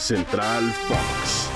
Central Fox.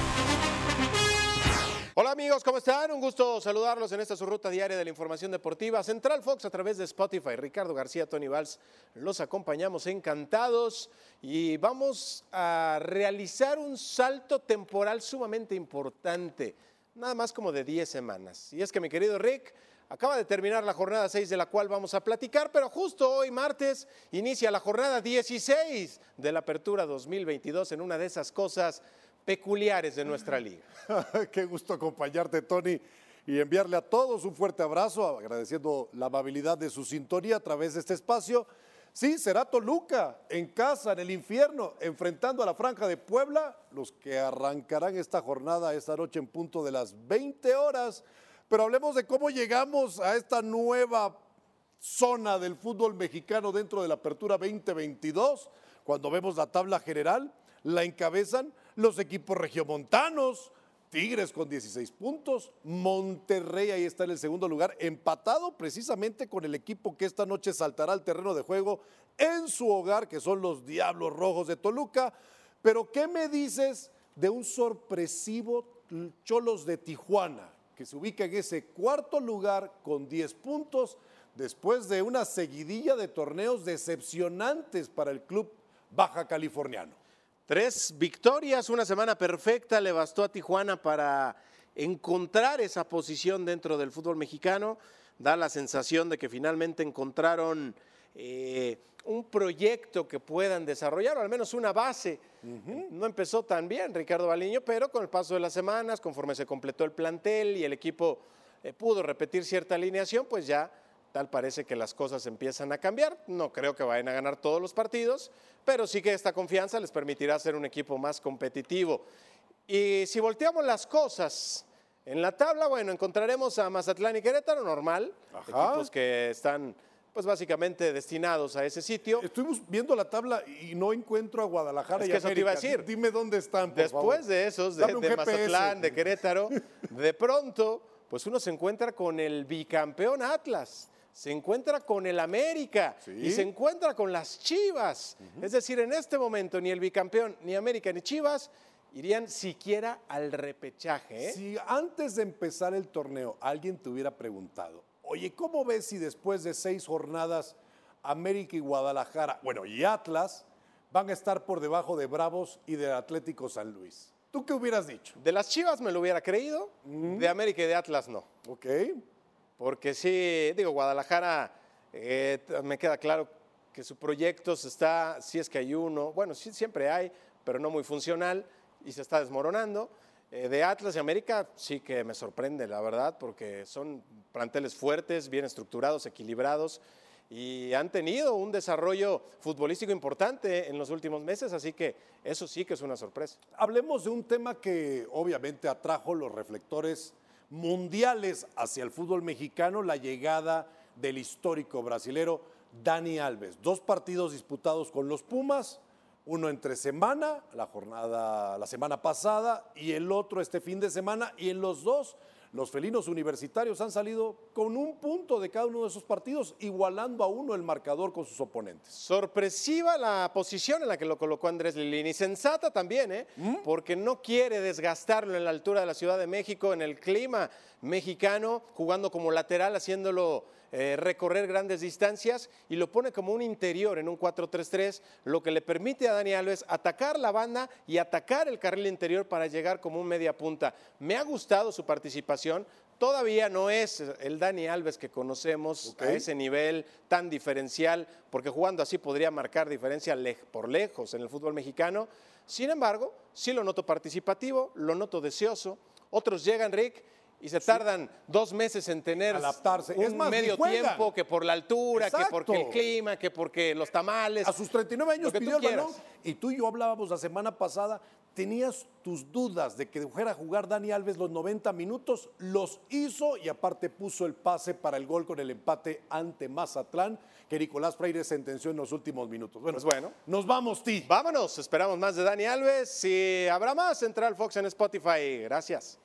Hola amigos, ¿cómo están? Un gusto saludarlos en esta su ruta diaria de la información deportiva. Central Fox a través de Spotify. Ricardo García, Tony Valls, los acompañamos encantados y vamos a realizar un salto temporal sumamente importante, nada más como de 10 semanas. Y es que mi querido Rick, acaba de terminar la jornada 6 de la cual vamos a platicar, pero justo hoy martes inicia la jornada 16 de la Apertura 2022 en una de esas cosas peculiares de nuestra liga. Qué gusto acompañarte, Tony, y enviarle a todos un fuerte abrazo, agradeciendo la amabilidad de su sintonía a través de este espacio. Sí, será Toluca, en casa, en el infierno, enfrentando a la Franja de Puebla, los que arrancarán esta jornada esta noche en punto de las 20 horas. Pero hablemos de cómo llegamos a esta nueva zona del fútbol mexicano dentro de la Apertura 2022, cuando vemos la tabla general, la encabezan los equipos regiomontanos, Tigres con 16 puntos, Monterrey ahí está en el segundo lugar, empatado precisamente con el equipo que esta noche saltará al terreno de juego en su hogar, que son los Diablos Rojos de Toluca. Pero ¿qué me dices de un sorpresivo Cholos de Tijuana, que se ubica en ese cuarto lugar con 10 puntos después de una seguidilla de torneos decepcionantes para el club baja californiano? Tres victorias, una semana perfecta le bastó a Tijuana para encontrar esa posición dentro del fútbol mexicano. Da la sensación de que finalmente encontraron eh, un proyecto que puedan desarrollar, o al menos una base. No empezó tan bien Ricardo Baliño, pero con el paso de las semanas, conforme se completó el plantel y el equipo eh, pudo repetir cierta alineación, pues ya tal parece que las cosas empiezan a cambiar. No creo que vayan a ganar todos los partidos, pero sí que esta confianza les permitirá ser un equipo más competitivo. Y si volteamos las cosas en la tabla, bueno, encontraremos a Mazatlán y Querétaro, normal, equipos que están pues básicamente destinados a ese sitio. Estuvimos viendo la tabla y no encuentro a Guadalajara es y que eso te iba a decir. Dime dónde están, por Después de esos, de, de Mazatlán, de Querétaro, de pronto, pues uno se encuentra con el bicampeón Atlas se encuentra con el América y se encuentra con las Chivas. Es decir, en este momento ni el bicampeón, ni América, ni Chivas irían siquiera al repechaje. ¿eh? Si antes de empezar el torneo alguien te hubiera preguntado, oye, ¿cómo ves si después de seis jornadas América y Guadalajara, bueno, y Atlas van a estar por debajo de Bravos y del Atlético San Luis? ¿Tú qué hubieras dicho? De las Chivas me lo hubiera creído, de América y de Atlas no. Ok. Porque sí, digo, Guadalajara, eh, me queda claro que su proyecto se está, si es que hay uno, bueno, sí, siempre hay, pero no muy funcional y se está desmoronando. Eh, de Atlas y América sí que me sorprende, la verdad, porque son planteles fuertes, bien estructurados, equilibrados y han tenido un desarrollo futbolístico importante en los últimos meses, así que eso sí que es una sorpresa. Hablemos de un tema que obviamente atrajo los reflectores mundiales hacia el fútbol mexicano la llegada del histórico brasilero Dani Alves. Dos partidos disputados con los Pumas, uno entre semana, la jornada la semana pasada, y el otro este fin de semana, y en los dos los felinos universitarios han salido con un punto de cada uno de esos partidos, igualando a uno el marcador con sus oponentes. Sorpresiva la posición en la que lo colocó Andrés Lilini. Sensata también, ¿eh? ¿Mm? Porque no quiere desgastarlo en la altura de la Ciudad de México, en el clima mexicano, jugando como lateral, haciéndolo eh, recorrer grandes distancias y lo pone como un interior en un 4-3-3, lo que le permite a Dani Alves atacar la banda y atacar el carril interior para llegar como un media punta. Me ha gustado su participación. Todavía no es el Dani Alves que conocemos a ese nivel tan diferencial, porque jugando así podría marcar diferencia lej- por lejos en el fútbol mexicano. Sin embargo, sí lo noto participativo, lo noto deseoso. Otros llegan, Rick, y se tardan dos meses en tener Adaptarse. un Es más, medio tiempo, que por la altura, que porque el clima, que porque los tamales. A sus 39 años pidió el balón y tú y yo hablábamos la semana pasada, tenías tus dudas de que fuera a jugar Dani Alves los 90 minutos, los hizo y aparte puso el pase para el gol con el empate ante Mazatlán que Nicolás Freire sentenció en los últimos minutos. Bueno, Pues bueno. nos vamos, Ti. Vámonos, esperamos más de Dani Alves y habrá más Central Fox en Spotify. Gracias.